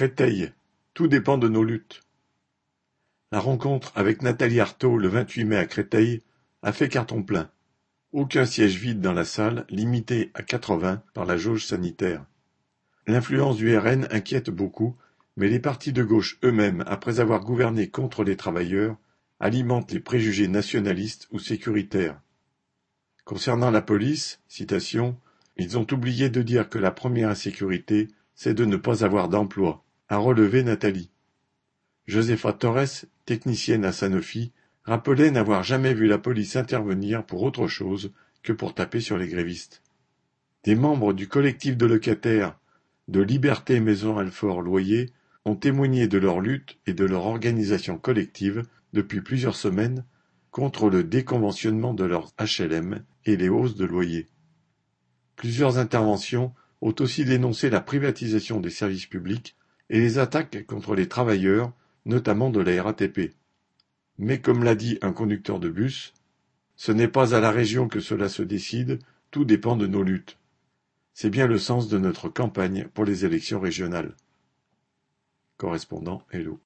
Créteil, tout dépend de nos luttes. La rencontre avec Nathalie Arthaud le vingt-huit mai à Créteil a fait carton plein. Aucun siège vide dans la salle, limité à quatre-vingts par la jauge sanitaire. L'influence du RN inquiète beaucoup, mais les partis de gauche eux-mêmes, après avoir gouverné contre les travailleurs, alimentent les préjugés nationalistes ou sécuritaires. Concernant la police, citation, ils ont oublié de dire que la première insécurité, c'est de ne pas avoir d'emploi, a relevé Nathalie. Josefa Torres, technicienne à Sanofi, rappelait n'avoir jamais vu la police intervenir pour autre chose que pour taper sur les grévistes. Des membres du collectif de locataires de Liberté Maison Alfort Loyer ont témoigné de leur lutte et de leur organisation collective depuis plusieurs semaines contre le déconventionnement de leurs HLM et les hausses de loyer. Plusieurs interventions ont aussi dénoncé la privatisation des services publics et les attaques contre les travailleurs, notamment de la RATP. Mais comme l'a dit un conducteur de bus, ce n'est pas à la région que cela se décide, tout dépend de nos luttes. C'est bien le sens de notre campagne pour les élections régionales. Correspondant Hello.